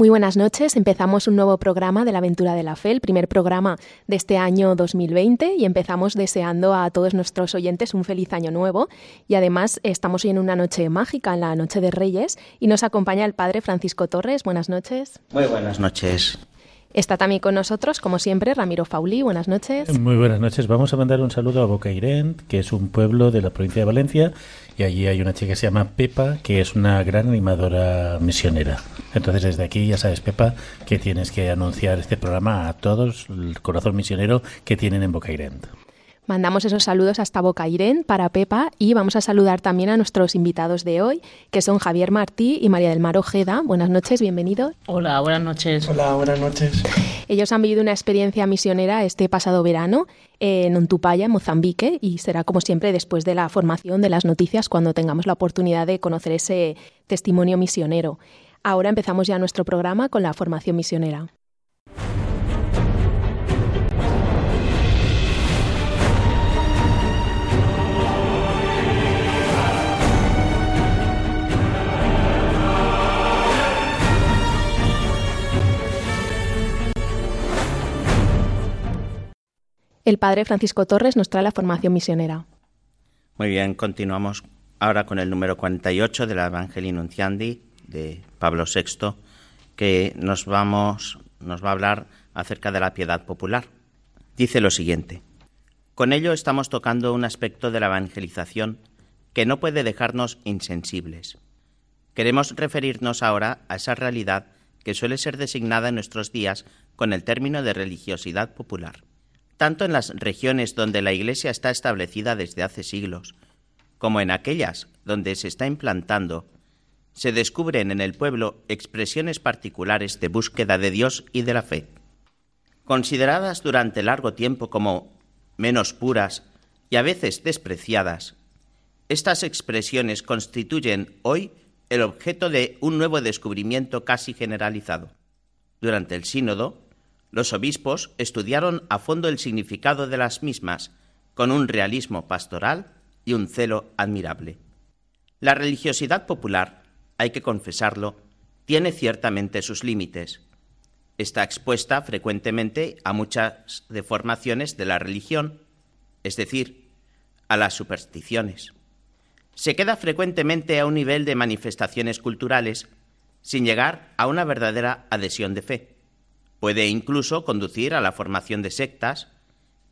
Muy buenas noches. Empezamos un nuevo programa de la Aventura de la Fe, el primer programa de este año 2020 y empezamos deseando a todos nuestros oyentes un feliz año nuevo y además estamos hoy en una noche mágica, en la Noche de Reyes y nos acompaña el Padre Francisco Torres. Buenas noches. Muy buenas noches. Está también con nosotros, como siempre, Ramiro Fauli. Buenas noches. Muy buenas noches. Vamos a mandar un saludo a Bocairent, que es un pueblo de la provincia de Valencia, y allí hay una chica que se llama Pepa, que es una gran animadora misionera. Entonces, desde aquí, ya sabes, Pepa, que tienes que anunciar este programa a todos, el corazón misionero que tienen en Bocairent. Mandamos esos saludos hasta Bocairén para Pepa y vamos a saludar también a nuestros invitados de hoy, que son Javier Martí y María del Mar Ojeda. Buenas noches, bienvenidos. Hola, buenas noches. Hola, buenas noches. Ellos han vivido una experiencia misionera este pasado verano en Ontupaya, en Mozambique, y será como siempre después de la formación de las noticias cuando tengamos la oportunidad de conocer ese testimonio misionero. Ahora empezamos ya nuestro programa con la formación misionera. El padre Francisco Torres nos trae la formación misionera. Muy bien, continuamos ahora con el número 48 de la Evangelii Nunciandi de Pablo VI, que nos, va a hablar acerca de la piedad popular. Dice lo siguiente. Con ello estamos tocando un aspecto de la evangelización que no puede dejarnos insensibles. Queremos referirnos ahora a esa realidad que suele ser designada en nuestros días con el término de religiosidad popular tanto en las regiones donde la Iglesia está establecida desde hace siglos, como en aquellas donde se está implantando, se descubren en el pueblo expresiones particulares de búsqueda de Dios y de la fe. Consideradas durante largo tiempo como menos puras y a veces despreciadas, estas expresiones constituyen hoy el objeto de un nuevo descubrimiento casi generalizado. Durante el sínodo, los obispos estudiaron a fondo el significado de las mismas, con un realismo pastoral y un celo admirable. La religiosidad popular, hay que confesarlo, tiene ciertamente sus límites. Está expuesta frecuentemente a muchas deformaciones de la religión, es decir, a las supersticiones. Se queda frecuentemente a un nivel de manifestaciones culturales sin llegar a una verdadera adhesión de fe. Puede incluso conducir a la formación de sectas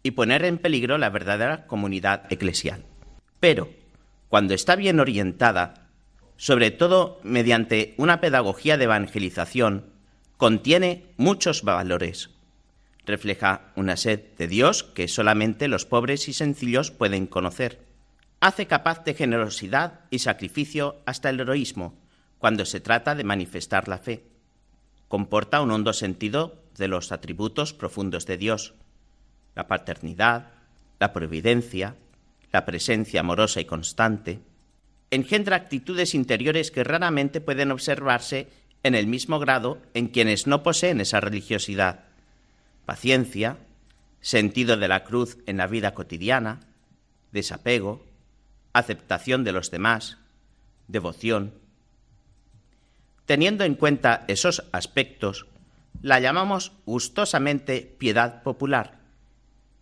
y poner en peligro la verdadera comunidad eclesial. Pero, cuando está bien orientada, sobre todo mediante una pedagogía de evangelización, contiene muchos valores. Refleja una sed de Dios que solamente los pobres y sencillos pueden conocer. Hace capaz de generosidad y sacrificio hasta el heroísmo cuando se trata de manifestar la fe comporta un hondo sentido de los atributos profundos de Dios, la paternidad, la providencia, la presencia amorosa y constante, engendra actitudes interiores que raramente pueden observarse en el mismo grado en quienes no poseen esa religiosidad, paciencia, sentido de la cruz en la vida cotidiana, desapego, aceptación de los demás, devoción, Teniendo en cuenta esos aspectos, la llamamos gustosamente piedad popular,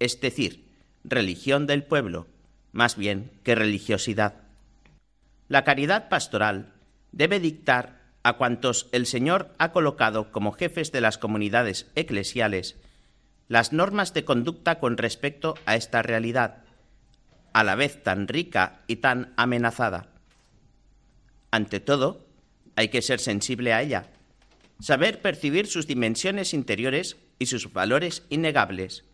es decir, religión del pueblo, más bien que religiosidad. La caridad pastoral debe dictar a cuantos el Señor ha colocado como jefes de las comunidades eclesiales las normas de conducta con respecto a esta realidad, a la vez tan rica y tan amenazada. Ante todo, hay que ser sensible a ella, saber percibir sus dimensiones interiores y sus valores innegables,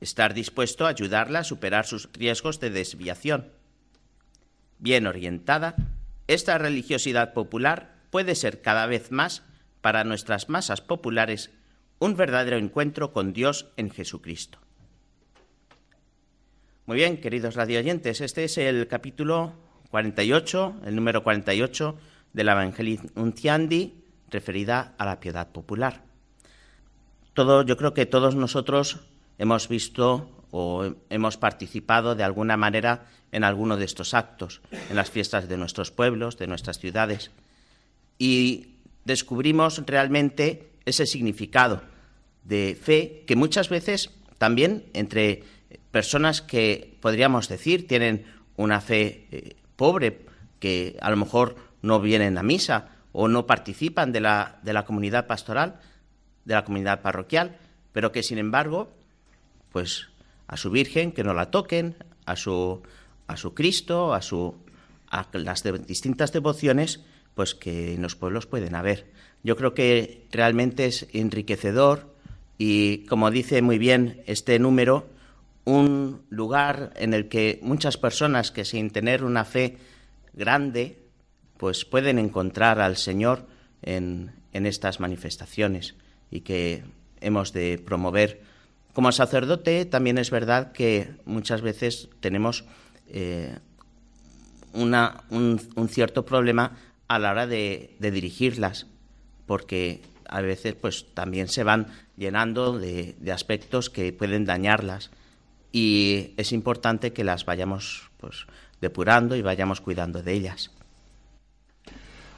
estar dispuesto a ayudarla a superar sus riesgos de desviación. Bien orientada, esta religiosidad popular puede ser cada vez más para nuestras masas populares un verdadero encuentro con Dios en Jesucristo. Muy bien, queridos radioyentes, este es el capítulo 48, el número 48 de la Evangelii Nunciandi, referida a la piedad popular. Yo creo que todos nosotros hemos visto o hemos participado de alguna manera en alguno de estos actos, en las fiestas de nuestros pueblos, de nuestras ciudades, y descubrimos realmente ese significado de fe que muchas veces también entre personas que podríamos decir tienen una fe eh, pobre, que a lo mejor no vienen a misa o no participan de la, de la comunidad pastoral, de la comunidad parroquial, pero que sin embargo, pues a su Virgen, que no la toquen, a su, a su Cristo, a, su, a las distintas devociones, pues que en los pueblos pueden haber. Yo creo que realmente es enriquecedor y, como dice muy bien este número, un lugar en el que muchas personas que sin tener una fe grande, pues pueden encontrar al Señor en, en estas manifestaciones y que hemos de promover como sacerdote también es verdad que muchas veces tenemos eh, una, un, cierto problema a la hora de, dirigirlas, porque a veces pues también se van llenando de, de, aspectos que pueden dañarlas y es importante que las vayamos pues depurando y vayamos cuidando de ellas.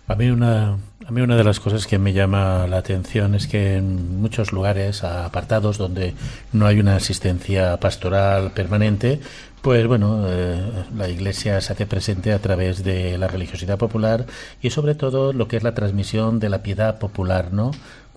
A mí, una, a mí una de las cosas que me llama la atención es que en muchos lugares apartados donde no hay una asistencia pastoral permanente, pues bueno, eh, la Iglesia se hace presente a través de la religiosidad popular y sobre todo lo que es la transmisión de la piedad popular, ¿no?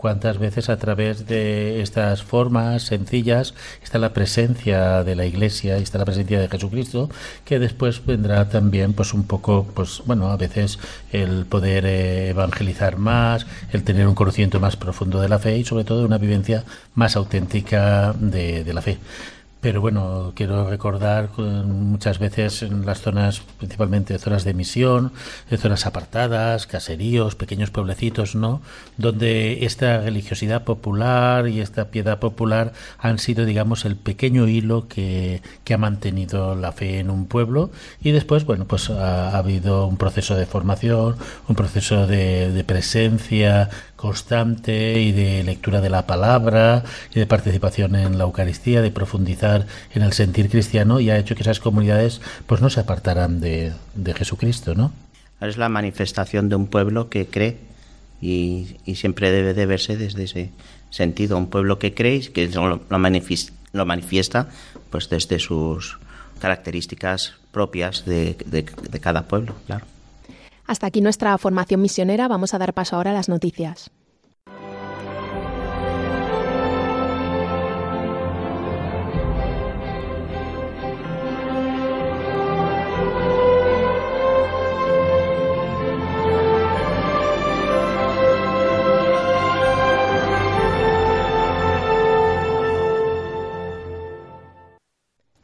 Cuántas veces a través de estas formas sencillas está la presencia de la Iglesia, y está la presencia de Jesucristo, que después vendrá también, pues un poco, pues bueno, a veces el poder eh, evangelizar más, el tener un conocimiento más profundo de la fe y sobre todo una vivencia más auténtica de, de la fe. Pero bueno, quiero recordar muchas veces en las zonas, principalmente zonas de misión, de zonas apartadas, caseríos, pequeños pueblecitos, ¿no? Donde esta religiosidad popular y esta piedad popular han sido, digamos, el pequeño hilo que, que ha mantenido la fe en un pueblo. Y después, bueno, pues ha, ha habido un proceso de formación, un proceso de presencia constante y de lectura de la palabra y de participación en la Eucaristía, de profundizar en el sentir cristiano y ha hecho que esas comunidades pues no se apartaran de, de Jesucristo, ¿no? Es la manifestación de un pueblo que cree y, y, siempre debe de verse desde ese sentido, un pueblo que cree y que lo, lo, manifiesta, lo manifiesta pues desde sus características propias de, de, de cada pueblo, claro. Hasta aquí nuestra formación misionera. Vamos a dar paso ahora a las noticias.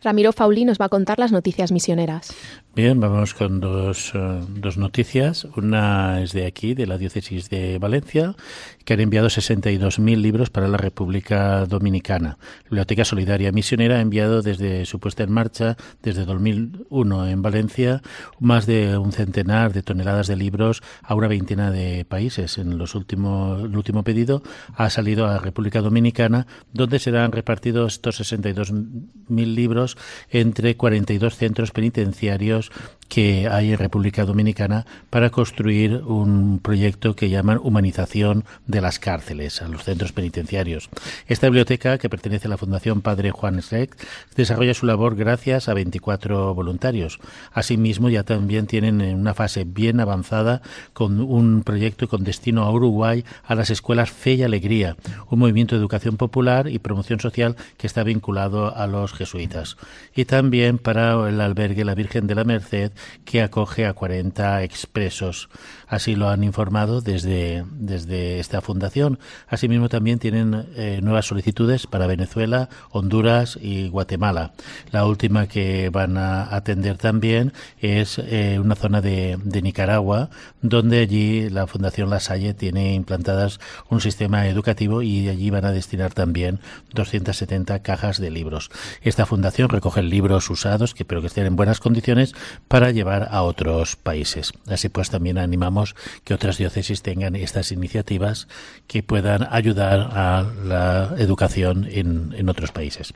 Ramiro Fauli nos va a contar las noticias misioneras. Bien, vamos con dos, uh, dos, noticias. Una es de aquí, de la diócesis de Valencia, que han enviado 62.000 libros para la República Dominicana. La Biblioteca Solidaria Misionera ha enviado desde su puesta en marcha, desde 2001 en Valencia, más de un centenar de toneladas de libros a una veintena de países. En los últimos, el último pedido ha salido a República Dominicana, donde serán repartidos estos 62.000 libros entre 42 centros penitenciarios que hay en República Dominicana para construir un proyecto que llaman humanización de las cárceles, a los centros penitenciarios. Esta biblioteca, que pertenece a la Fundación Padre Juan Schleck, desarrolla su labor gracias a 24 voluntarios. Asimismo, ya también tienen en una fase bien avanzada con un proyecto con destino a Uruguay a las escuelas Fe y Alegría, un movimiento de educación popular y promoción social que está vinculado a los jesuitas. Y también para el albergue La Virgen de la Merced, que acoge a 40 expresos. Así lo han informado desde, desde esta fundación. Asimismo, también tienen eh, nuevas solicitudes para Venezuela, Honduras y Guatemala. La última que van a atender también es eh, una zona de, Nicaragua, donde allí la Fundación La Salle tiene implantadas un sistema educativo y allí van a destinar también 270 cajas de libros. Esta fundación recoge libros usados, que pero que estén en buenas condiciones, para llevar a otros países. Así pues, también animamos que otras diócesis tengan estas iniciativas que puedan ayudar a la educación en, otros países.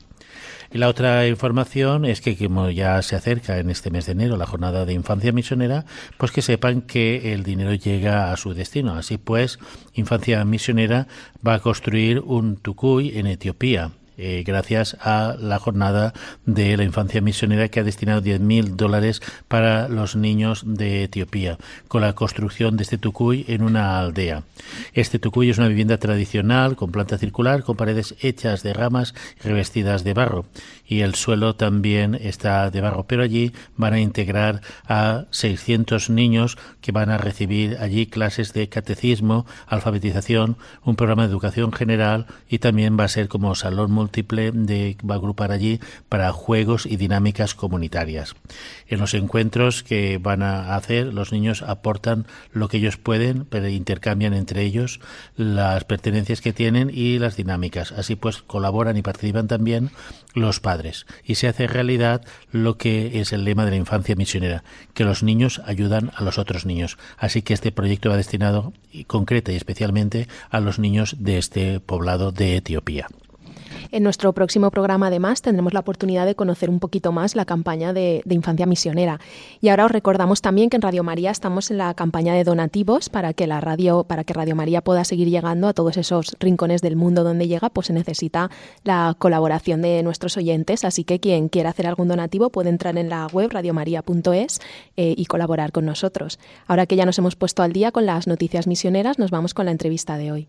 Y la otra información es que como ya se acerca en este mes de enero la jornada de infancia misionera, pues que sepan que el dinero llega a su destino. Así pues, Infancia Misionera va a construir un tucuy en Etiopía eh, gracias a la jornada de la infancia misionera que ha destinado 10.000 dólares para los niños de Etiopía, con la construcción de este tucuy en una aldea. Este tucuy es una vivienda tradicional con planta circular, con paredes hechas de ramas revestidas de barro y el suelo también está de barro, pero allí van a integrar a 600 niños que van a recibir allí clases de catecismo, alfabetización, un programa de educación general y también va a ser como salón múltiple de va a agrupar allí para juegos y dinámicas comunitarias. En los encuentros que van a hacer, los niños aportan lo que ellos pueden, pero intercambian entre ellos las pertenencias que tienen y las dinámicas. Así pues colaboran y participan también los padres y se hace realidad lo que es el lema de la infancia misionera, que los niños ayudan a los otros niños. Así que este proyecto va destinado y concreta y especialmente a los niños de este poblado de Etiopía. En nuestro próximo programa, además, tendremos la oportunidad de conocer un poquito más la campaña de, Infancia Misionera. Y ahora os recordamos también que en Radio María estamos en la campaña de donativos para que la radio, para que Radio María pueda seguir llegando a todos esos rincones del mundo donde llega, pues se necesita la colaboración de nuestros oyentes. Así que quien quiera hacer algún donativo puede entrar en la web radiomaria.es eh, y colaborar con nosotros. Ahora que ya nos hemos puesto al día con las noticias misioneras, nos vamos con la entrevista de hoy.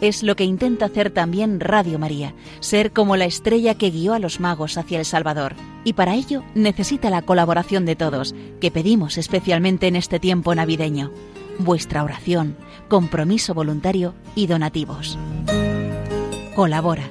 Es lo que intenta hacer también Radio María, ser como la estrella que guió a los magos hacia el Salvador. Y para ello necesita la colaboración de todos, que pedimos especialmente en este tiempo navideño. Vuestra oración, compromiso voluntario y donativos. Colabora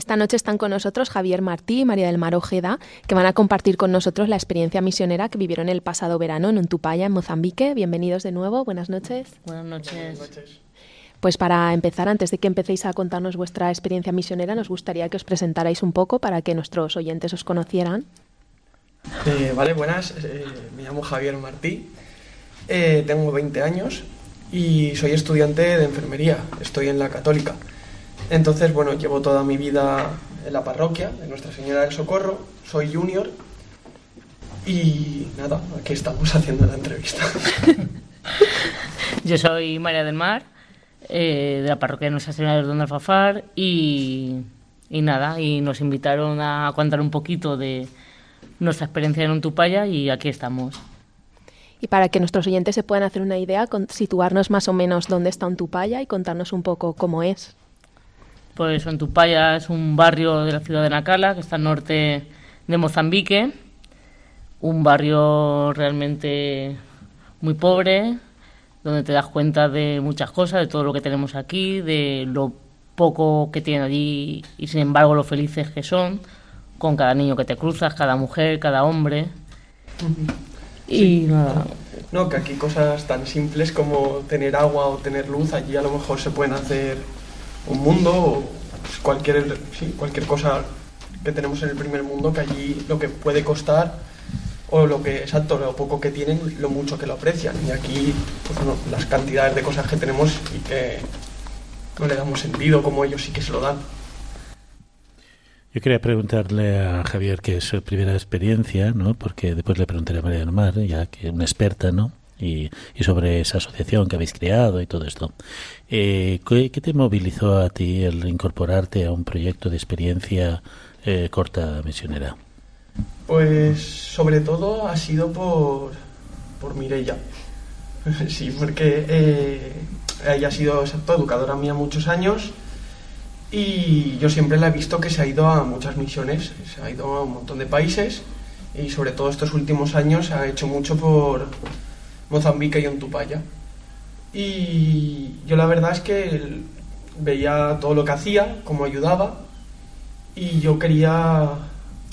Esta noche están con nosotros Javier Martí y María del Mar Ojeda, que van a compartir con nosotros la experiencia misionera que vivieron el pasado verano en Untupaya, en Mozambique. Bienvenidos de nuevo, buenas noches. Buenas noches. Pues para empezar, antes de que empecéis a contarnos vuestra experiencia misionera, nos gustaría que os presentarais un poco para que nuestros oyentes os conocieran. Eh, vale, buenas. Eh, me llamo Javier Martí, eh, tengo 20 años y soy estudiante de enfermería. Estoy en la Católica. Entonces, bueno, llevo toda mi vida en la parroquia de Nuestra Señora del Socorro, soy junior y nada, aquí estamos haciendo la entrevista. Yo soy María del Mar, eh, de la parroquia de Nuestra Señora del Don Alfafar y, y nada, y nos invitaron a contar un poquito de nuestra experiencia en Untupaya y aquí estamos. Y para que nuestros oyentes se puedan hacer una idea, situarnos más o menos dónde está Untupaya y contarnos un poco cómo es. Pues Antupaya es un barrio de la ciudad de Nacala, que está al norte de Mozambique. Un barrio realmente muy pobre, donde te das cuenta de muchas cosas, de todo lo que tenemos aquí, de lo poco que tienen allí y sin embargo lo felices que son, con cada niño que te cruzas, cada mujer, cada hombre. Y nada. No, que aquí cosas tan simples como tener agua o tener luz, allí a lo mejor se pueden hacer un mundo o cualquier, sí, cualquier cosa que tenemos en el primer mundo que allí lo que puede costar o lo que, exacto, lo poco que tienen, lo mucho que lo aprecian. Y aquí, pues las cantidades de cosas que tenemos y que no le damos sentido como ellos sí que se lo dan. Yo quería preguntarle a Javier que es su primera experiencia, ¿no? Porque después le preguntaré a María del Mar, ya que es una experta, ¿no? Y, sobre esa asociación que habéis creado y todo esto. Eh, ¿qué, te movilizó a ti el incorporarte a un proyecto de experiencia eh, corta misionera? Pues sobre todo ha sido por, por Mirella. sí, porque eh, ella ha sido educadora mía muchos años y yo siempre la he visto que se ha ido a muchas misiones, se ha ido a un montón de países y sobre todo estos últimos años ha hecho mucho por, Mozambique y Ontupaya. Y yo la verdad es que veía todo lo que hacía, cómo ayudaba, y yo quería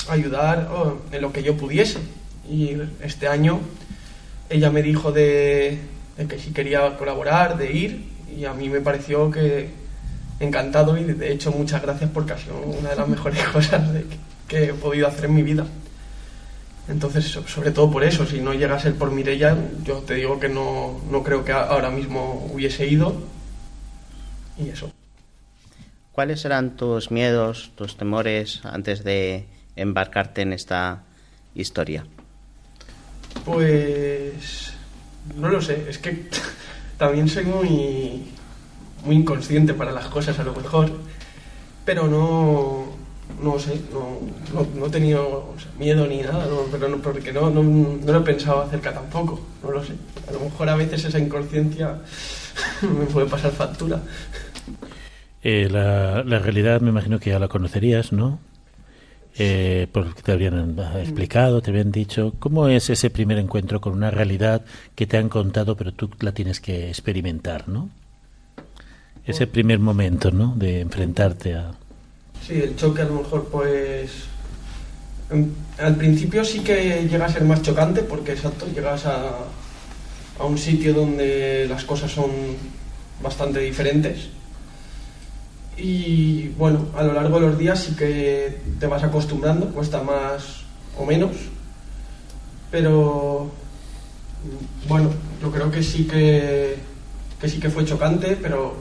ayudar oh, en lo que yo pudiese. Y este año ella me dijo de, que si quería colaborar, de ir, y a mí me pareció que encantado y de hecho muchas gracias porque ha una de las mejores cosas que he podido hacer en mi vida. Entonces, sobre todo por eso, si no llega a ser por Mirella, yo te digo que no, no creo que ahora mismo hubiese ido. Y eso. ¿Cuáles eran tus miedos, tus temores antes de embarcarte en esta historia? Pues no lo sé, es que también soy muy, muy inconsciente para las cosas a lo mejor, pero no, no sé, no, no, he tenido miedo ni nada, pero no, porque no, no, no, lo he pensado acerca tampoco, no lo sé. A lo mejor a veces esa inconsciencia me puede pasar factura. Eh, la, la, realidad me imagino que ya la conocerías, ¿no? Eh, porque te habrían explicado, te habían dicho. ¿Cómo es ese primer encuentro con una realidad que te han contado, pero tú la tienes que experimentar, ¿no? Ese primer momento, ¿no? De enfrentarte a... Sí, el choque a lo mejor pues... Al principio sí que llega a ser más chocante porque exacto, llegas a, a un sitio donde las cosas son bastante diferentes. Y bueno, a lo largo de los días sí que te vas acostumbrando, cuesta más o menos, pero bueno, yo creo que sí que, que sí que fue chocante, pero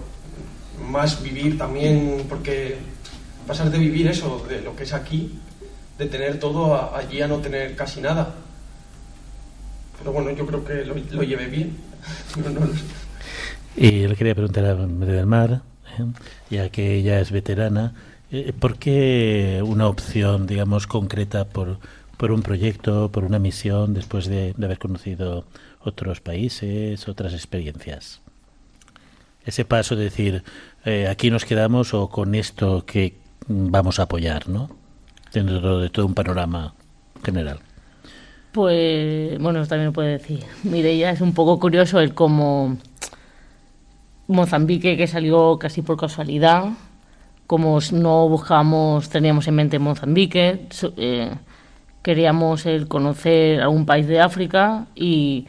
más vivir también, porque pasar de vivir eso, de lo que es aquí, de tener todo allí a no tener casi nada. Pero bueno, yo creo que lo, lo llevé bien. Y le quería preguntar a María del Mar, ¿eh? ya que ella es veterana, eh, ¿por qué una opción, digamos, concreta por, por un proyecto, por una misión, después de, haber conocido otros países, otras experiencias? Ese paso de decir, eh, aquí nos quedamos o con esto que vamos a apoyar, ¿no? Dentro de todo un panorama general. Pues, bueno, también puede decir. Mireia es un poco curioso el cómo Mozambique, que salió casi por casualidad, como no buscábamos, teníamos en mente Mozambique, eh, queríamos el conocer algún país de África y,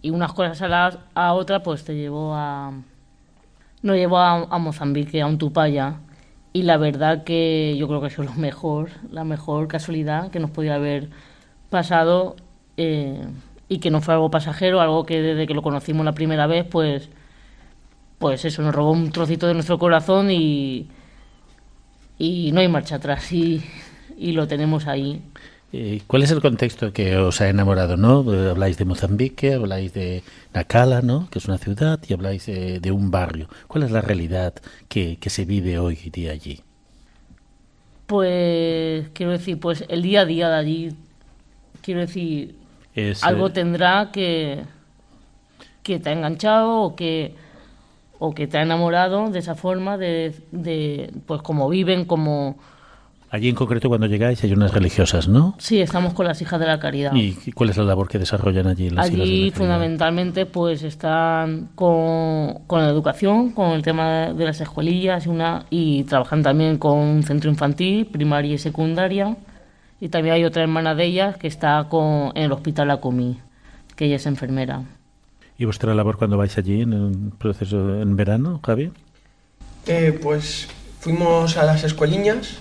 y unas cosas a, la, a otra, pues te llevó a. Nos llevó a, Mozambique, a un Tupaya. Y la verdad que yo creo que eso es lo mejor, la mejor casualidad que nos podía haber pasado eh, y que no fue algo pasajero, algo que desde que lo conocimos la primera vez, pues, pues eso, nos robó un trocito de nuestro corazón y, y no hay marcha atrás y, y lo tenemos ahí. ¿Cuál es el contexto que os ha enamorado? ¿no? Habláis de Mozambique, habláis de Nacala, ¿no? que es una ciudad, y habláis de, un barrio. ¿Cuál es la realidad que, que se vive hoy día allí? Pues quiero decir, pues el día a día de allí Quiero decir, algo eh, tendrá que, que te ha enganchado o que, o que te ha enamorado de esa forma, de, de pues como viven, como... Allí en concreto cuando llegáis hay unas religiosas, ¿no? Sí, estamos con las hijas de la caridad. ¿Y cuál es la labor que desarrollan allí las Allí fundamentalmente pues están con, con la educación, con el tema de las escuelillas y, una, y trabajan también con un centro infantil, primaria y secundaria y también hay otra hermana de ellas que está con, en el hospital Acomí, que ella es enfermera. ¿Y vuestra labor cuando vais allí en el proceso en verano, Javier? Eh, pues fuimos a las escueliñas.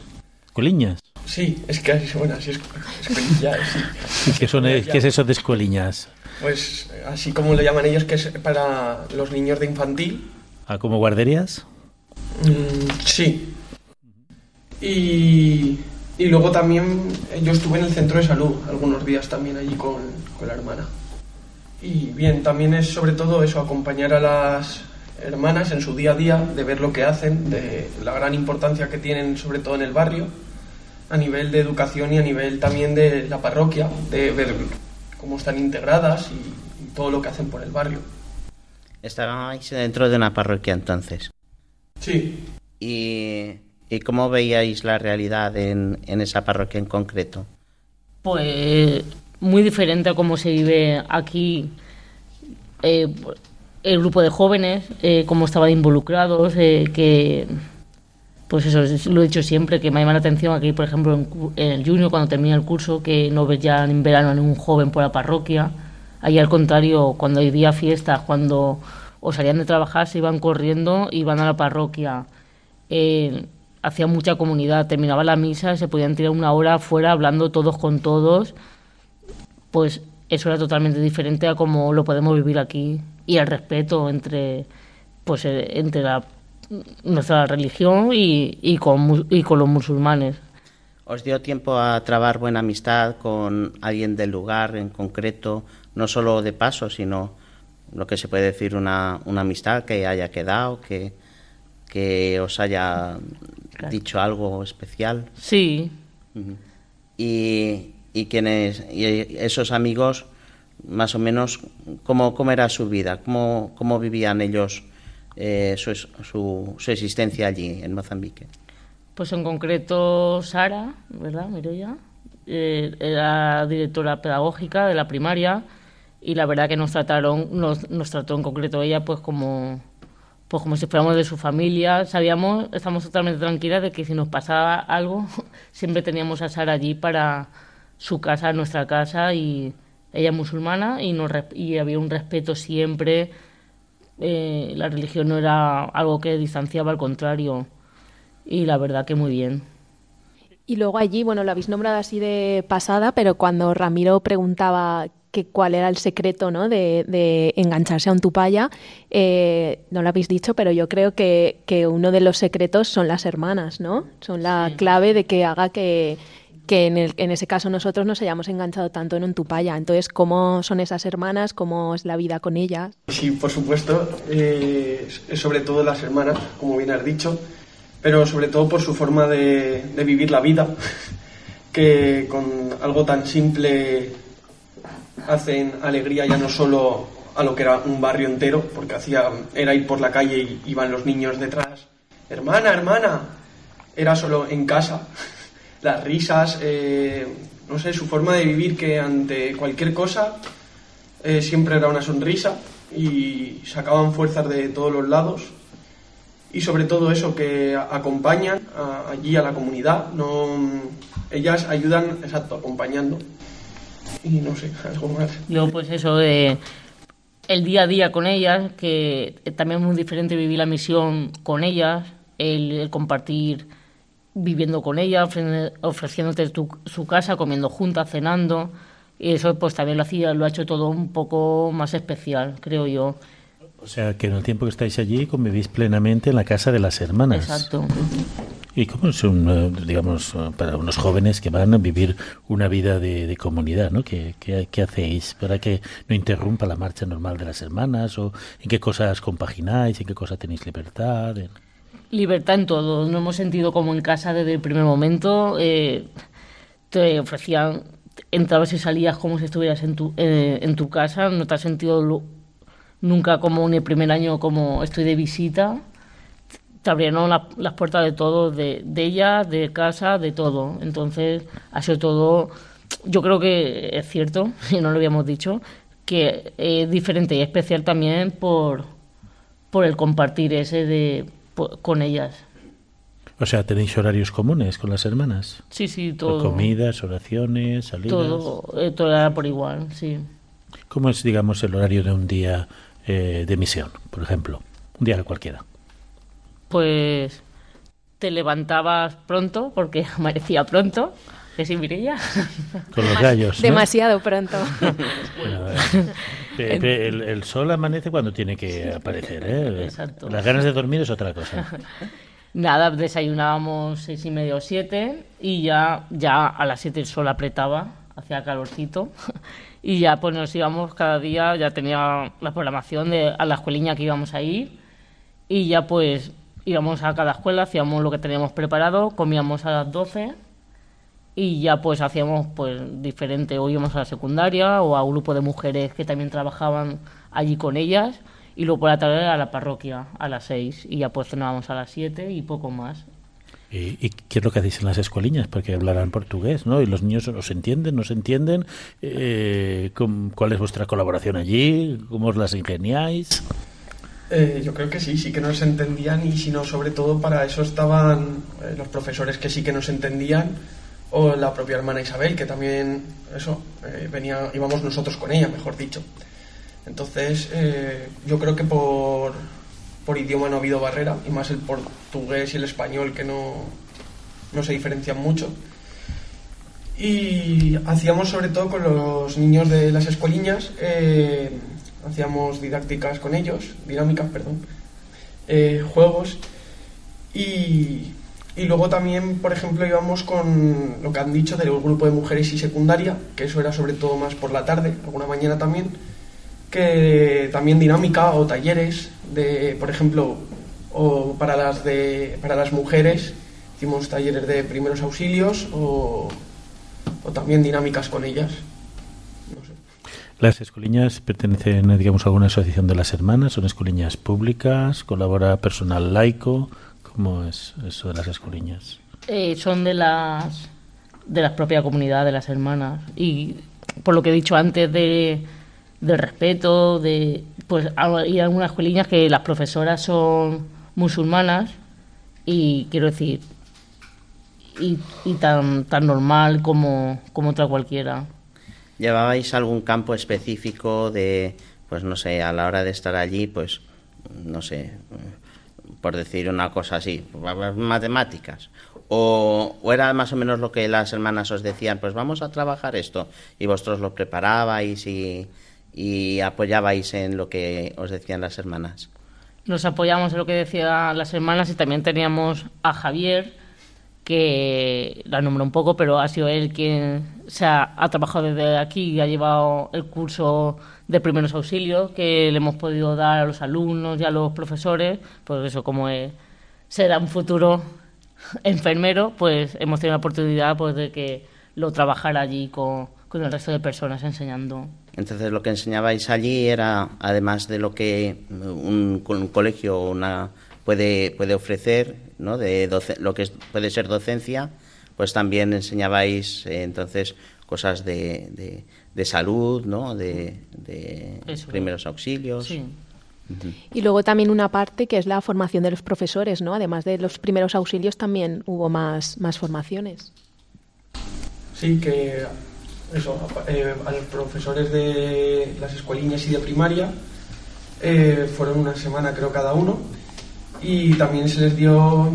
¿Escueliñas? Sí, es que bueno, así es, escueliñas. ¿Qué, son, ¿Qué es eso de escueliñas? Pues así como lo llaman ellos, que es para los niños de infantil. ¿Ah, como guarderías? Mm, sí. Y y luego también yo estuve en el centro de salud algunos días también allí con, con la hermana. Y bien, también es sobre todo eso, acompañar a las hermanas en su día a día, de ver lo que hacen, de la gran importancia que tienen sobre todo en el barrio, a nivel de educación y a nivel también de la parroquia, de ver cómo están integradas y, y todo lo que hacen por el barrio. Estabais dentro de una parroquia entonces. Sí. Y ¿Y cómo veíais la realidad en, esa parroquia en concreto? Pues muy diferente a cómo se vive aquí. Eh, el grupo de jóvenes, eh, cómo estaban involucrados, eh, que pues eso, lo he dicho siempre, que me llama la atención aquí, por ejemplo, en, el junior, cuando termina el curso, que no ves ya en verano a ningún joven por la parroquia. Ahí al contrario, cuando hay día fiestas, cuando o salían de trabajar, se iban corriendo y van a la parroquia. Hacía mucha comunidad, terminaba la misa, se podían tirar una hora afuera hablando todos con todos, pues eso era totalmente diferente a como lo podemos vivir aquí y el respeto entre pues eh, entre la, nuestra religión y, y, con, y con los musulmanes. ¿Os dio tiempo a trabar buena amistad con alguien del lugar en concreto, no solo de paso, sino lo que se puede decir una, una amistad que haya quedado, que, que os haya dicho algo especial. Sí. y, y, quienes, y esos amigos, más o menos, ¿cómo, cómo era su vida? ¿Cómo, cómo vivían ellos eh, su, su, existencia allí, en Mozambique? Pues en concreto Sara, ¿verdad, Mireya? Eh, era directora pedagógica de la primaria y la verdad que nos trataron, nos, nos trató en concreto ella pues como pues como si fuéramos de su familia, sabíamos, estamos totalmente tranquilas de que si nos pasaba algo, siempre teníamos a Sara allí para su casa, nuestra casa, y ella es musulmana y, nos, y había un respeto siempre, eh, la religión no era algo que distanciaba, al contrario, y la verdad que muy bien. Y luego allí, bueno, lo habéis nombrado así de pasada, pero cuando Ramiro preguntaba que cuál era el secreto ¿no? de, engancharse a un tupaya, eh, no lo habéis dicho, pero yo creo que, uno de los secretos son las hermanas, ¿no? Son la clave de que haga que, que en, el, en, ese caso nosotros nos hayamos enganchado tanto en un tupaya. Entonces, ¿cómo son esas hermanas? ¿Cómo es la vida con ellas? Sí, por supuesto, eh, sobre todo las hermanas, como bien has dicho, pero sobre todo por su forma de, de vivir la vida, que con algo tan simple hacen alegría ya no solo a lo que era un barrio entero, porque hacía, era ir por la calle y iban los niños detrás, hermana, hermana, era solo en casa, las risas, eh, no sé, su forma de vivir que ante cualquier cosa eh, siempre era una sonrisa y sacaban fuerzas de todos los lados y sobre todo eso que acompañan allí a la comunidad, no, ellas ayudan, exacto, acompañando y no sé, algo más. Yo pues eso de el día a día con ellas, que también es muy diferente vivir la misión con ellas, el, compartir viviendo con ellas, ofreciéndote tu, su casa, comiendo juntas, cenando. Y eso pues también lo hacía, lo ha hecho todo un poco más especial, creo yo. O sea, que en el tiempo que estáis allí convivís plenamente en la casa de las hermanas. Exacto. ¿Y cómo es, un, eh, digamos, eh, para unos jóvenes que van a vivir una vida de, comunidad, ¿no? ¿Qué, ¿Qué, hacéis para que no interrumpa la marcha normal de las hermanas? ¿O en qué cosas compagináis? ¿En qué cosas tenéis libertad? Libertad en todo. No hemos sentido como en casa desde el primer momento. Eh, te ofrecían, entrabas y salías como si estuvieras en tu, en tu casa. No te has sentido nunca como en el primer año como estoy de visita. Te abrieron las puertas de todo, de, de ella, de casa, de todo. Entonces ha sido todo, yo creo que es cierto, y no lo habíamos dicho, que es diferente y especial también por, por el compartir ese de con ellas. O sea, ¿tenéis horarios comunes con las hermanas? Sí, sí, todo. Comidas, oraciones, salidas. Todo, eh, todo era por igual, sí. ¿Cómo es, digamos, el horario de un día eh, de misión, por ejemplo? Un día cualquiera. Pues te levantabas pronto, porque amanecía pronto, que sí, Mirella. Con los gallos. Demasiado pronto. el, sol amanece cuando tiene que aparecer. ¿eh? Exacto. Las ganas de dormir es otra cosa. Nada, desayunábamos seis y medio o siete y ya, ya a las siete el sol apretaba, hacía calorcito y ya pues nos íbamos cada día, ya tenía la programación de a la escueliña que íbamos a ir y ya pues íbamos a cada escuela, hacíamos lo que teníamos preparado, comíamos a las 12 y ya pues hacíamos pues diferente, o íbamos a la secundaria o a un grupo de mujeres que también trabajaban allí con ellas y luego por la tarde a la parroquia a las 6 y ya pues cenábamos a las 7 y poco más. ¿Y, qué es lo que hacéis en las escueliñas? Porque hablarán portugués, ¿no? ¿Y los niños os entienden, no se entienden? Eh, ¿Cuál es vuestra colaboración allí? ¿Cómo os las ingeniáis? Eh, yo creo que sí, sí que nos entendían y si no, sobre todo para eso estaban eh, los profesores que sí que nos entendían o la propia hermana Isabel, que también, eso, venía, íbamos nosotros con ella, mejor dicho. Entonces, yo creo que por, por idioma no ha habido barrera, y más el portugués y el español que no, no se diferencian mucho. Y hacíamos sobre todo con los niños de las escueliñas, eh, hacíamos didácticas con ellos, dinámicas, perdón, eh, juegos, y, y luego también, por ejemplo, íbamos con lo que han dicho del grupo de mujeres y secundaria, que eso era sobre todo más por la tarde, alguna mañana también, que también dinámica o talleres de, por ejemplo, o para las de para las mujeres hicimos talleres de primeros auxilios o, o también dinámicas con ellas. Las escueliñas pertenecen, digamos, a alguna asociación de las hermanas, son escueliñas públicas, colabora personal laico, ¿cómo es eso de las escueliñas? Eh, son de las de la propia comunidad de las hermanas y por lo que he dicho antes de del respeto, de pues hay algunas escuelinas que las profesoras son musulmanas y quiero decir y, tan tan normal como, como otra cualquiera. ¿Llevabais algún campo específico de, pues no sé, a la hora de estar allí, pues, no sé, por decir una cosa así, matemáticas. O, era más o menos lo que las hermanas os decían, pues vamos a trabajar esto, y vosotros lo preparabais y, apoyabais en lo que os decían las hermanas. Nos apoyamos en lo que decían las hermanas y también teníamos a Javier, que la nombró un poco, pero ha sido él quien se ha, trabajado desde aquí y ha llevado el curso de primeros auxilios que le hemos podido dar a los alumnos y a los profesores, pues eso como será un futuro enfermero, pues hemos tenido la oportunidad pues, de que lo trabajara allí con, con el resto de personas enseñando. Entonces lo que enseñabais allí era, además de lo que un, colegio una puede, puede ofrecer, ¿no? de lo que puede ser docencia, pues también enseñabais eh, entonces cosas de, salud, ¿no? de, primeros auxilios. Y luego también una parte que es la formación de los profesores, ¿no? Además de los primeros auxilios también hubo más, más formaciones. Sí, que eso, eh, a los profesores de las escuelinas y de primaria eh, fueron una semana creo cada uno y también se les dio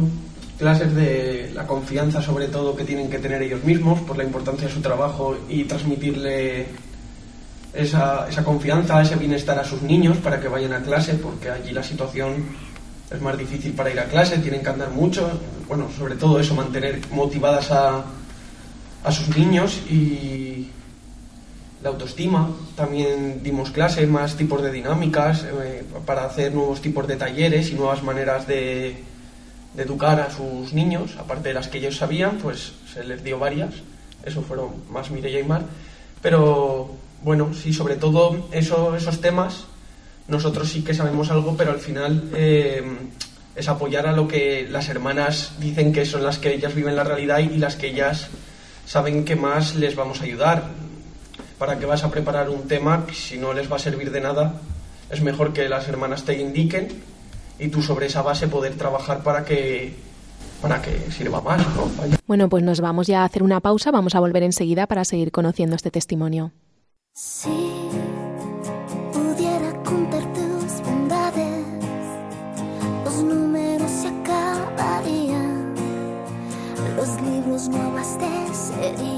clases de la confianza sobre todo que tienen que tener ellos mismos por la importancia de su trabajo y transmitirle esa, esa confianza, ese bienestar a sus niños para que vayan a clase porque allí la situación es más difícil para ir a clase, tienen que andar mucho, bueno, sobre todo eso, mantener motivadas a, a sus niños y la autoestima. También dimos clases, más tipos de dinámicas eh, para hacer nuevos tipos de talleres y nuevas maneras de, educar a sus niños, aparte de las que ellos sabían, pues se les dio varias. Eso fueron más Mireia y Mar. Pero bueno, sí, sobre todo eso, esos temas, nosotros sí que sabemos algo, pero al final eh, es apoyar a lo que las hermanas dicen que son las que ellas viven la realidad y las que ellas saben que más les vamos a ayudar para que vas a preparar un tema si no les va a servir de nada, es mejor que las hermanas te indiquen y tú sobre esa base poder trabajar para que para que sirva más, ¿no? Bueno, pues nos vamos ya a hacer una pausa, vamos a volver enseguida para seguir conociendo este testimonio. Si pudiera contar tus bondades, los números se acabarían, los libros no abastecerían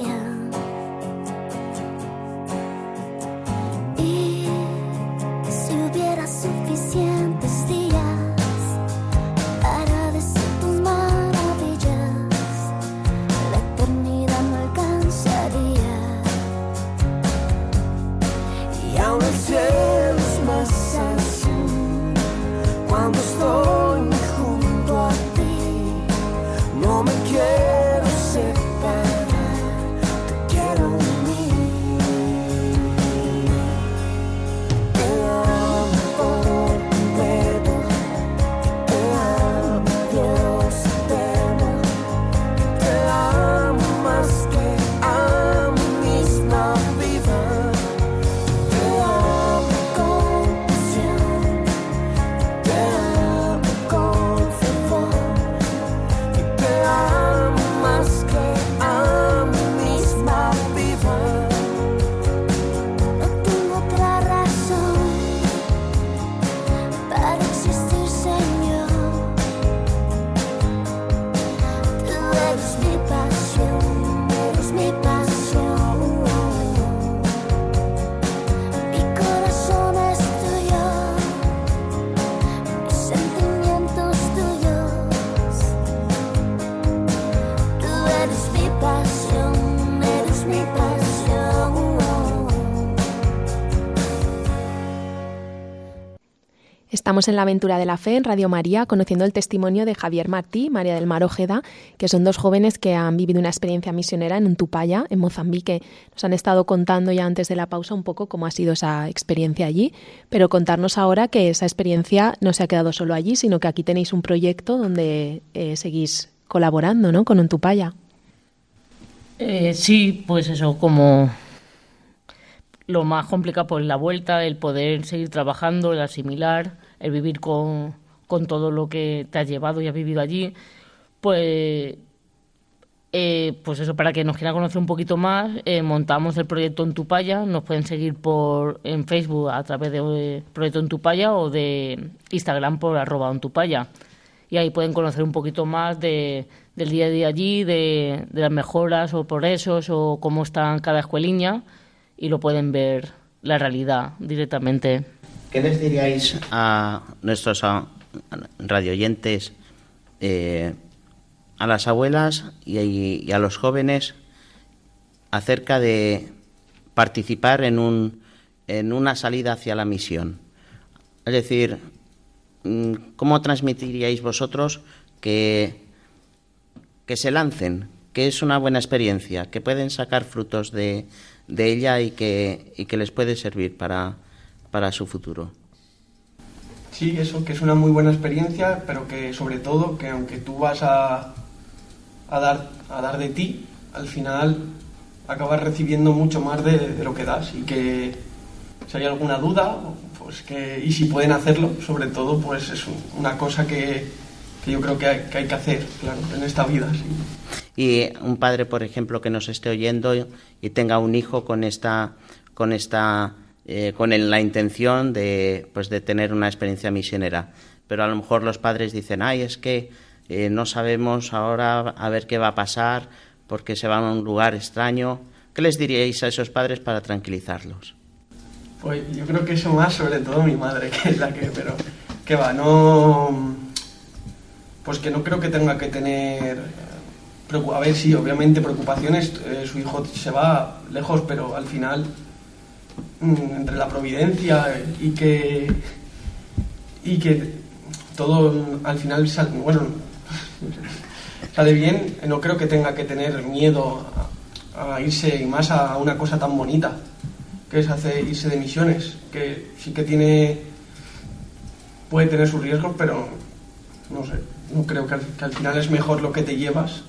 En la aventura de la fe en Radio María, conociendo el testimonio de Javier Martí, María del Mar Ojeda, que son dos jóvenes que han vivido una experiencia misionera en Untupaya, en Mozambique. Nos han estado contando ya antes de la pausa un poco cómo ha sido esa experiencia allí, pero contarnos ahora que esa experiencia no se ha quedado solo allí, sino que aquí tenéis un proyecto donde eh, seguís colaborando ¿no? con Untupaya. Eh, sí, pues eso, como lo más complicado pues la vuelta, el poder seguir trabajando, el asimilar el vivir con, todo lo que te has llevado y has vivido allí, pues, eh, pues eso, para que nos quieran conocer un poquito más, eh, montamos el proyecto En Tupaya, nos pueden seguir por en Facebook a través de eh, Proyecto En Tupaya o de Instagram por arroba En Tupaya. y ahí pueden conocer un poquito más de, del día a día allí, de, de las mejoras o progresos o cómo está cada escueliña y lo pueden ver la realidad directamente. ¿Qué les diríais a nuestros radioyentes, eh, a las abuelas y, a los jóvenes acerca de participar en, un, en una salida hacia la misión? Es decir, mm, ¿cómo transmitiríais vosotros que, que se lancen, que es una buena experiencia, que pueden sacar frutos de, de ella y que, y que les puede servir para, para su futuro. Sí, eso, que es una muy buena experiencia, pero que sobre todo, que aunque tú vas a, a, dar, a dar de ti, al final acabas recibiendo mucho más de, lo que das y que si hay alguna duda, pues que, y si pueden hacerlo, sobre todo, pues es una cosa que, que yo creo que hay, que hay, que hacer, claro, en esta vida. Sí y un padre, por ejemplo, que nos esté oyendo y tenga un hijo con esta, con esta, eh, con la intención de, pues, de tener una experiencia misionera. Pero a lo mejor los padres dicen, ay, es que eh, no sabemos ahora a ver qué va a pasar porque se van a un lugar extraño. ¿Qué les diríais a esos padres para tranquilizarlos? Pues yo creo que eso más, sobre todo mi madre, que es la que, pero que va, no, pues que no creo que tenga que tener a ver, sí, obviamente preocupaciones, eh, su hijo se va lejos, pero al final, mm, entre la providencia y que, y que todo al final sale, bueno, sale bien, no creo que tenga que tener miedo a, irse más a una cosa tan bonita, que es hacer, irse de misiones, que sí que tiene, puede tener sus riesgos, pero no sé no creo que al, final es mejor lo que te llevas.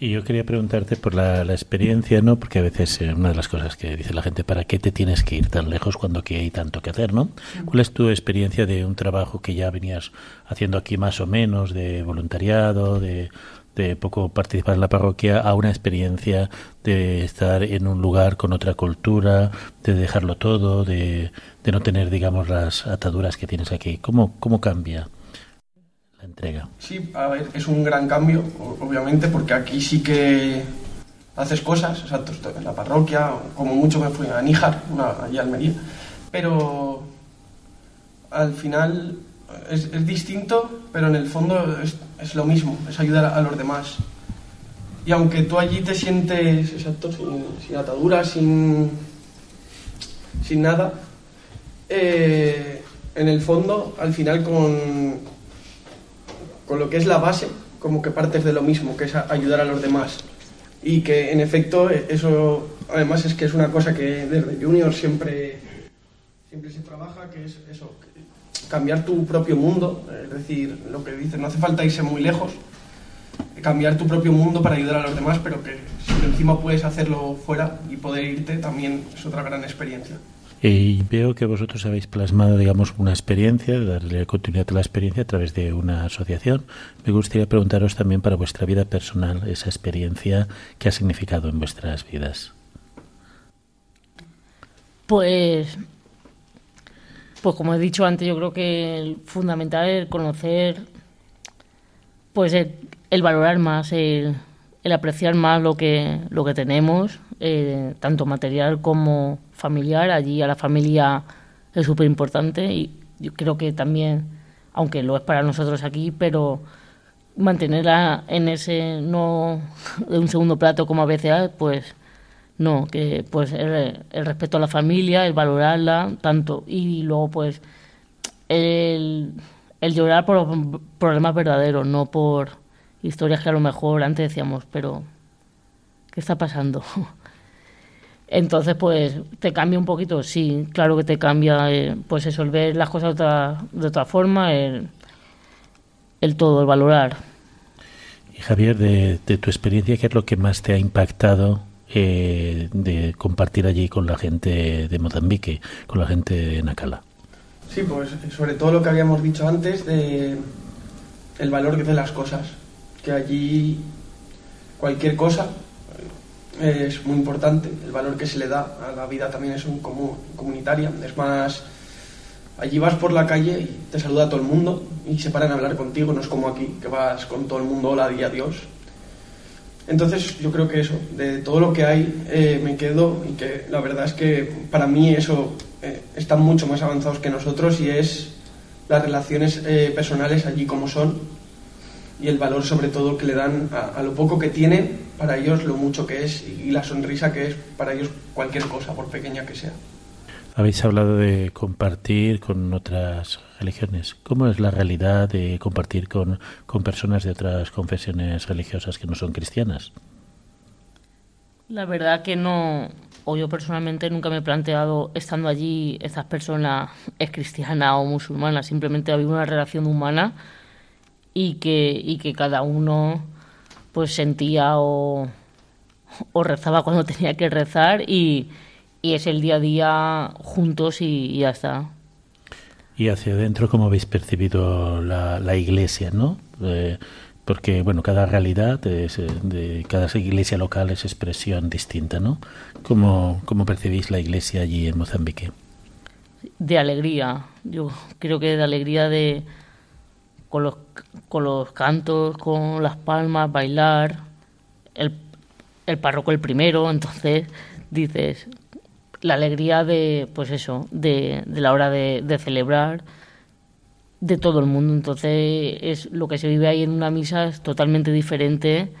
Y yo quería preguntarte por la, experiencia, ¿no? Porque a veces eh, una de las cosas que dice la gente, ¿para qué te tienes que ir tan lejos cuando aquí hay tanto que hacer, ¿no? ¿Cuál es tu experiencia de un trabajo que ya venías haciendo aquí más o menos, de voluntariado, de, de poco participar en la parroquia, a una experiencia de estar en un lugar con otra cultura, de dejarlo todo, de, de no tener, digamos, las ataduras que tienes aquí? ¿Cómo, cómo cambia? Entrega. Sí, a ver, es un gran cambio, obviamente, porque aquí sí que haces cosas, exacto, en la parroquia, como mucho me fui a Níjar, allí a Almería, pero al final es, distinto, pero en el fondo es, lo mismo, es ayudar a, los demás. Y aunque tú allí te sientes, exacto, sin, ataduras, sin, sin nada, eh, en el fondo, al final con, con lo que es la base, como que partes de lo mismo, que es ayudar a los demás. Y que en efecto eso además es que es una cosa que desde Junior siempre, siempre se trabaja, que es eso, cambiar tu propio mundo, es decir, lo que dicen, no hace falta irse muy lejos, cambiar tu propio mundo para ayudar a los demás, pero que si encima puedes hacerlo fuera y poder irte, también es otra gran experiencia. Y veo que vosotros habéis plasmado, digamos, una experiencia, darle continuidad a la experiencia a través de una asociación. Me gustaría preguntaros también para vuestra vida personal esa experiencia que ha significado en vuestras vidas. Pues, pues como he dicho antes, yo creo que el fundamental es conocer, pues el, valorar más, el, el, apreciar más lo que, lo que tenemos, eh, tanto material como familiar. Allí a la familia es súper importante y yo creo que también, aunque lo es para nosotros aquí, pero mantenerla en ese no de un segundo plato como a veces pues no que pues el, respeto a la familia el valorarla tanto y luego pues el, el llorar por problemas verdaderos no por historias que a lo mejor antes decíamos pero qué está pasando Entonces, pues te cambia un poquito, sí, claro que te cambia, eh, pues eso, el ver las cosas de otra, de otra forma, el, todo, el valorar. Y Javier, de, tu experiencia, ¿qué es lo que más te ha impactado eh, de compartir allí con la gente de Mozambique, con la gente de Nacala? Sí, pues sobre todo lo que habíamos dicho antes de el valor de las cosas, que allí cualquier cosa es muy importante, el valor que se le da a la vida también es un común, comunitaria, es más, Allí vas por la calle y te saluda todo el mundo y se paran a hablar contigo, no es como aquí, que vas con todo el mundo, hola y adiós. Entonces yo creo que eso, de todo lo que hay eh, me quedo y que la verdad es que para mí eso eh, están mucho más avanzados que nosotros y es las relaciones eh, personales allí como son y el valor sobre todo que le dan a, a, lo poco que tienen para ellos lo mucho que es y la sonrisa que es para ellos cualquier cosa por pequeña que sea. Habéis hablado de compartir con otras religiones. ¿Cómo es la realidad de compartir con, con personas de otras confesiones religiosas que no son cristianas? La verdad que no, o yo personalmente nunca me he planteado estando allí, estas personas es cristiana o musulmana, simplemente había una relación humana y que, y que cada uno pues sentía o, o rezaba cuando tenía que rezar y, y es el día a día juntos y, y ya está. Y hacia adentro, ¿cómo habéis percibido la, la iglesia, no? Eh, porque, bueno, cada realidad es, de cada iglesia local es expresión distinta, ¿no? ¿Cómo, ¿Cómo percibís la iglesia allí en Mozambique? De alegría. Yo creo que de alegría de... Con los, con los cantos, con las palmas, bailar. El, el párroco el primero, entonces dices, la alegría de, pues eso, de, de la hora de, de, celebrar de todo el mundo. Entonces, es lo que se vive ahí en una misa es totalmente diferente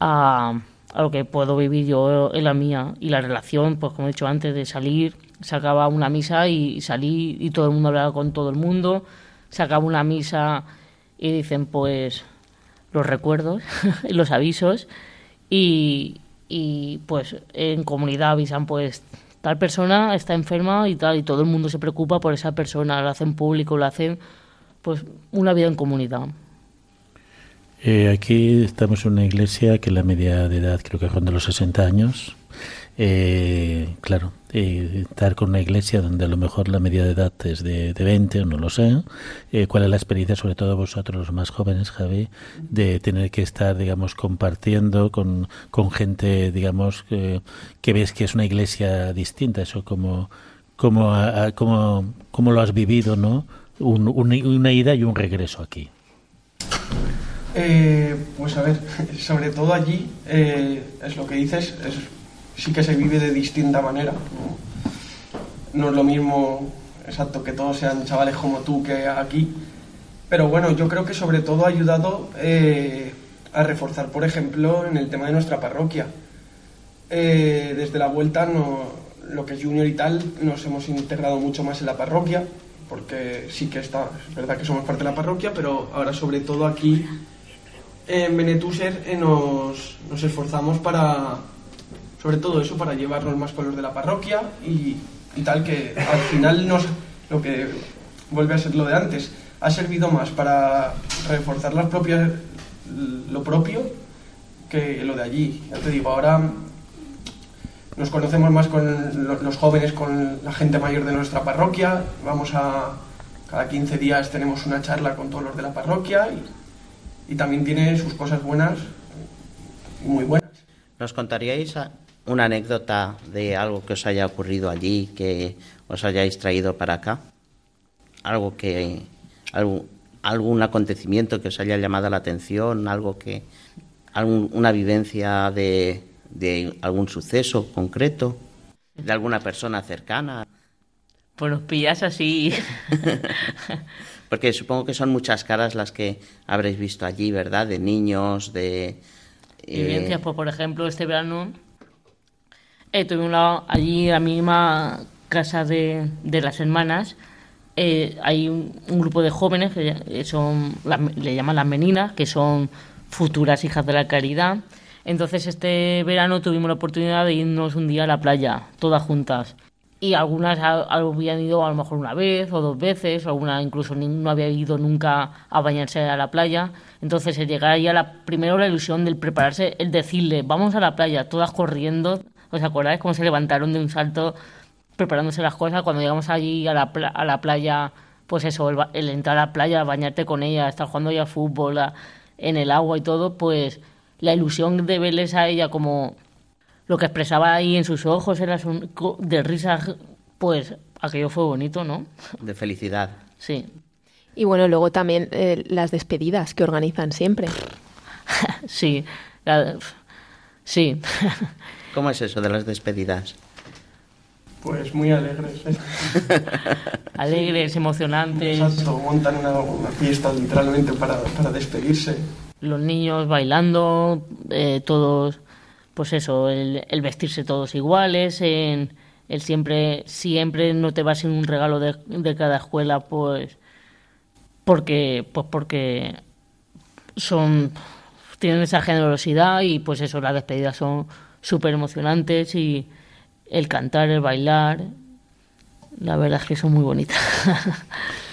a, a lo que puedo vivir yo en la mía. Y la relación, pues como he dicho antes, de salir, se acaba una misa y salí y todo el mundo hablaba con todo el mundo, se acaba una misa y dicen, pues, los recuerdos, los avisos, y, y pues en comunidad avisan, pues, tal persona está enferma y tal, y todo el mundo se preocupa por esa persona, lo hacen público, lo hacen, pues, una vida en comunidad. Eh, aquí estamos en una iglesia que la media de edad creo que ronda los 60 años. Eh, claro, eh, estar con una iglesia donde a lo mejor la media de edad es de, de 20 o no lo sé. Eh, ¿Cuál es la experiencia, sobre todo vosotros los más jóvenes, Javi, de tener que estar, digamos, compartiendo con, con gente, digamos, que, que ves que es una iglesia distinta? Eso como, como, a, como, como lo has vivido, ¿no? Un, un, una ida y un regreso aquí. Eh, pues a ver, sobre todo allí, eh, es lo que dices, es, sí que se vive de distinta manera. No, es lo mismo, exacto, que todos sean chavales como tú que aquí. Pero bueno, yo creo que sobre todo ha ayudado eh, a reforzar, por ejemplo, en el tema de nuestra parroquia. Eh, desde la vuelta, no, lo que es Junior y tal, nos hemos integrado mucho más en la parroquia, porque sí que está, es verdad que somos parte de la parroquia, pero ahora sobre todo aquí en Benetuser eh, nos, nos, esforzamos para, sobre todo eso, para llevarnos más con los de la parroquia y, y, tal, que al final nos, lo que vuelve a ser lo de antes, ha servido más para reforzar las propias, lo propio que lo de allí. Ya te digo, ahora nos conocemos más con los jóvenes, con la gente mayor de nuestra parroquia, vamos a, cada 15 días tenemos una charla con todos los de la parroquia y y también tiene sus cosas buenas muy buenas. ¿Nos contaríais una anécdota de algo que os haya ocurrido allí, que os hayáis traído para acá? Algo que. Algún, algún acontecimiento que os haya llamado la atención, algo que. Algún, una vivencia de, de algún suceso concreto, de alguna persona cercana. Pues nos pillas así. Porque supongo que son muchas caras las que habréis visto allí, ¿verdad? De niños, de... Eh... Vivencias, pues por ejemplo, este verano eh, allí la misma casa de, de las hermanas. Eh, hay un, grupo de jóvenes que son, le llaman las meninas, que son futuras hijas de la caridad. Entonces este verano tuvimos la oportunidad de irnos un día a la playa, todas juntas y algunas habían ido a lo mejor una vez o dos veces, o alguna incluso no había ido nunca a bañarse a la playa. Entonces, el llegar ahí la, primero la ilusión del prepararse, el decirle, vamos a la playa, todas corriendo. ¿Os acordáis cómo se levantaron de un salto preparándose las cosas? Cuando llegamos allí a la, a la playa, pues eso, el, el, entrar a la playa, bañarte con ella, estar jugando ya fútbol a, en el agua y todo, pues la ilusión de verles a ella como lo que expresaba ahí en sus ojos era de risa, pues aquello fue bonito, ¿no? De felicidad. Sí. Y bueno, luego también eh, las despedidas que organizan siempre. sí, la- sí. ¿Cómo es eso de las despedidas? Pues muy alegres. ¿eh? Alegres, emocionantes, Exacto, montan una, una fiesta literalmente para, para despedirse. los niños bailando, eh, todos, pues eso, el, el vestirse todos iguales, en, el siempre, siempre no te vas sin un regalo de, de cada escuela, pues porque, pues porque son tienen esa generosidad y pues eso, las despedidas son súper emocionantes y el cantar, el bailar, la verdad es que son muy bonitas.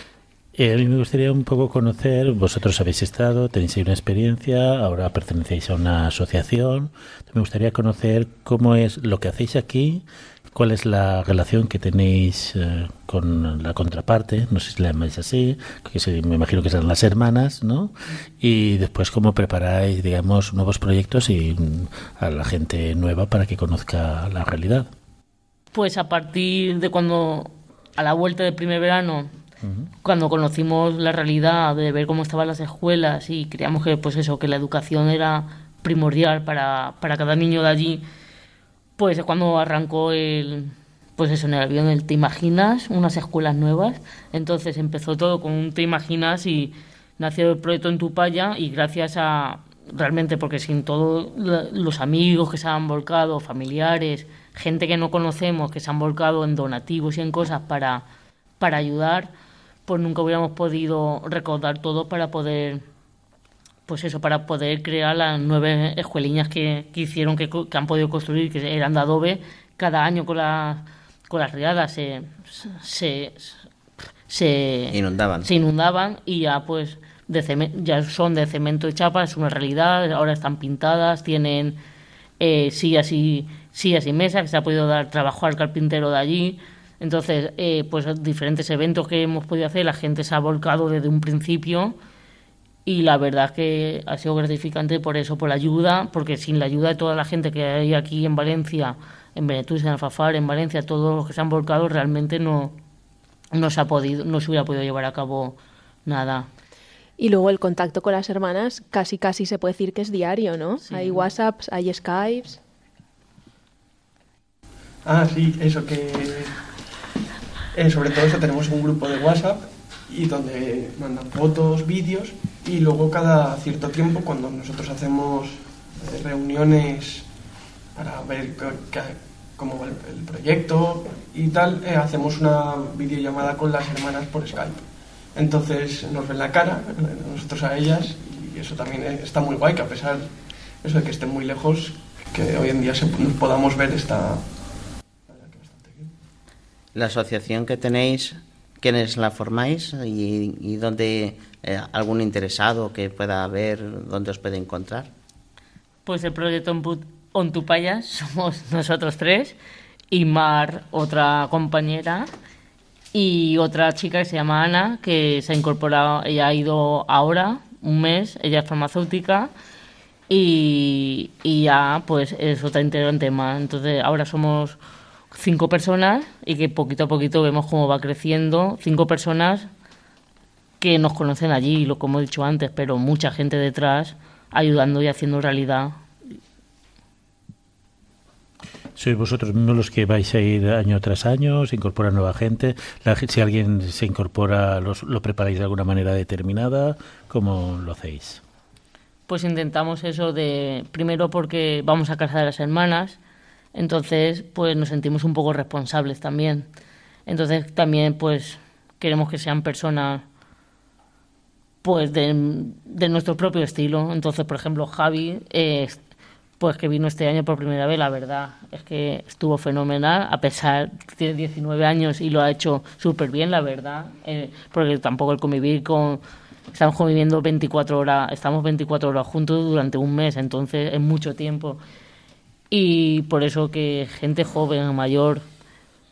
Eh, a mí me gustaría un poco conocer, vosotros habéis estado, tenéis una experiencia, ahora pertenecéis a una asociación. Me gustaría conocer cómo es lo que hacéis aquí, cuál es la relación que tenéis eh, con la contraparte, no sé si la llamáis así, que me imagino que serán las hermanas, ¿no? Y después cómo preparáis, digamos, nuevos proyectos y mm, a la gente nueva para que conozca la realidad. Pues a partir de cuando, a la vuelta del primer verano, cuando conocimos la realidad de ver cómo estaban las escuelas y creíamos que, pues eso, que la educación era primordial para, para cada niño de allí, pues es cuando arrancó el, pues eso, en el avión, el Te Imaginas, unas escuelas nuevas. Entonces empezó todo con un Te Imaginas y nació el proyecto en Tupaya y gracias a, realmente porque sin todos los amigos que se han volcado, familiares, gente que no conocemos, que se han volcado en donativos y en cosas para, para ayudar, pues nunca hubiéramos podido recaudar todo para poder pues eso, para poder crear las nueve escueliñas que, que hicieron, que, han podido construir, que eran de adobe, cada año con, la, con las riadas se, se, se, Inundaban. se inundaban y ya pues de ceme- ya son de cemento y chapa, es una realidad, ahora están pintadas, tienen eh, sillas, y, sillas y mesas, que se ha podido dar trabajo al carpintero de allí. Entonces, eh, pues diferentes eventos que hemos podido hacer, la gente se ha volcado desde un principio y la verdad es que ha sido gratificante por eso, por la ayuda, porque sin la ayuda de toda la gente que hay aquí en Valencia, en Benetús, en Alfafar, en Valencia, todos los que se han volcado, realmente no, no se ha podido, no se hubiera podido llevar a cabo nada. Y luego el contacto con las hermanas casi casi se puede decir que es diario, ¿no? Hay WhatsApps, hay Skypes. Ah, sí, eso que... eh, sobre todo eso tenemos un grupo de WhatsApp y donde mandan fotos, vídeos y luego cada cierto tiempo cuando nosotros hacemos eh, reuniones para ver cómo va el, el proyecto y tal, eh, hacemos una videollamada con las hermanas por Skype. Entonces nos ven la cara, eh, nosotros a ellas y eso también eh, está muy guay que a pesar eso de que estén muy lejos, que hoy en día se, nos podamos ver está, La asociación que tenéis, ¿quiénes la formáis y, y dónde eh, algún interesado que pueda ver dónde os puede encontrar? Pues el proyecto Onpu- Ontupaya somos nosotros tres y Mar, otra compañera, y otra chica que se llama Ana, que se ha incorporado, ella ha ido ahora, un mes, ella es farmacéutica y, y ya pues es otra integrante más. Entonces ahora somos cinco personas y que poquito a poquito vemos cómo va creciendo. Cinco personas que nos conocen allí, lo como he dicho antes, pero mucha gente detrás ayudando y haciendo realidad. ¿Sois vosotros mismos los que vais a ir año tras año? ¿Se incorpora nueva gente? La si alguien se incorpora, los- ¿lo preparáis de alguna manera determinada? ¿Cómo lo hacéis? Pues intentamos eso de, primero porque vamos a casa de las hermanas, entonces pues nos sentimos un poco responsables también. Entonces también pues queremos que sean personas pues de, de nuestro propio estilo. Entonces, por ejemplo, Javi, eh, pues que vino este año por primera vez, la verdad es que estuvo fenomenal, a pesar que tiene 19 años y lo ha hecho súper bien, la verdad, eh, porque tampoco el convivir con... Estamos conviviendo 24 horas, estamos 24 horas juntos durante un mes, entonces es mucho tiempo. Y por eso que gente joven, mayor,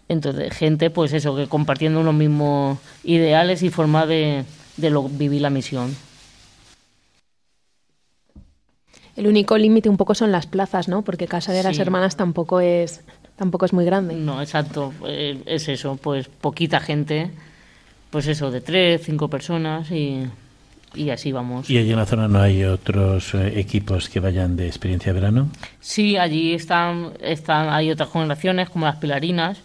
entonces gente pues eso, que compartiendo unos mismos ideales y forma de, de lo, vivir la misión. El único límite un poco son las plazas, ¿no? Porque Casa de las. Hermanas tampoco es Tampoco es muy grande. No, exacto. eh, es eso, pues poquita gente. Pues eso, de tres, cinco personas y, y así vamos. ¿Y allí en la zona no hay otros eh, equipos que vayan de experiencia de verano? Sí, allí están, están, hay otras generaciones como las pilarinas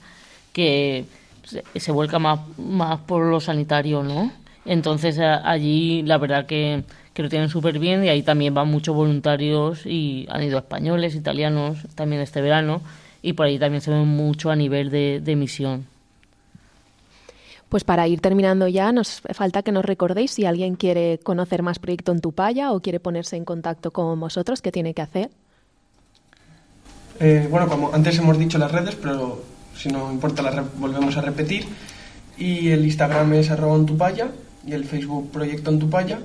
que se, se vuelca más, más por lo sanitario, ¿no? Entonces a- allí la verdad que, que lo tienen súper bien y ahí también van muchos voluntarios y han ido españoles, italianos también este verano y por ahí también se ve mucho a nivel de, de misión. Pues para ir terminando ya, nos falta que nos recordéis si alguien quiere conocer más proyecto en Tupaya o quiere ponerse en contacto con vosotros, ¿qué tiene que hacer? Eh, bueno, como antes hemos dicho las redes, pero si no importa las volvemos a repetir. Y el Instagram es arroba ontupaya y el Facebook Proyecto Ontupaya.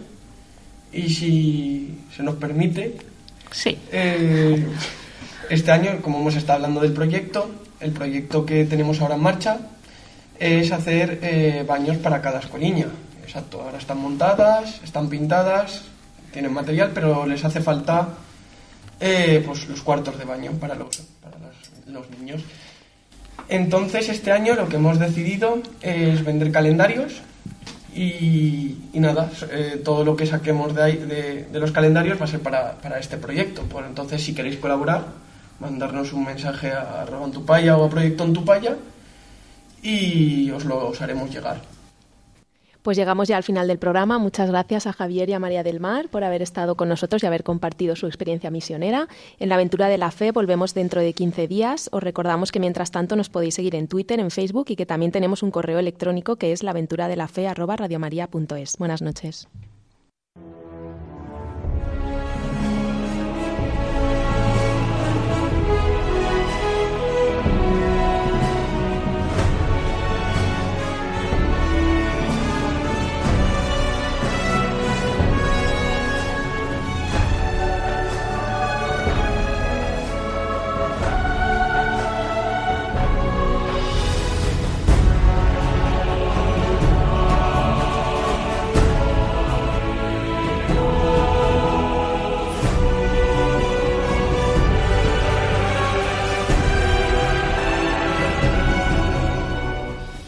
Y si se nos permite, Sí. eh, este año, como hemos estado hablando del proyecto, el proyecto que tenemos ahora en marcha es hacer eh, baños para cada escoliña. Exacto, ahora están montadas, están pintadas, tienen material, pero les hace falta eh, pues los cuartos de baño para los, para los, niños. Entonces, este año lo que hemos decidido es vender calendarios y, nada, eh, todo lo que saquemos de, ahí, de, de los calendarios va a ser para, para este proyecto. Pues entonces, si queréis colaborar, mandarnos un mensaje a arroba Antupaya o a Proyecto Antupaya y os lo os haremos llegar. Pues llegamos ya al final del programa. Muchas gracias a Javier y a María del Mar por haber estado con nosotros y haber compartido su experiencia misionera. En la aventura de la fe volvemos dentro de 15 días. Os recordamos que mientras tanto nos podéis seguir en Twitter, en Facebook y que también tenemos un correo electrónico que es laventuradelafe@radiomaria.es. Buenas noches.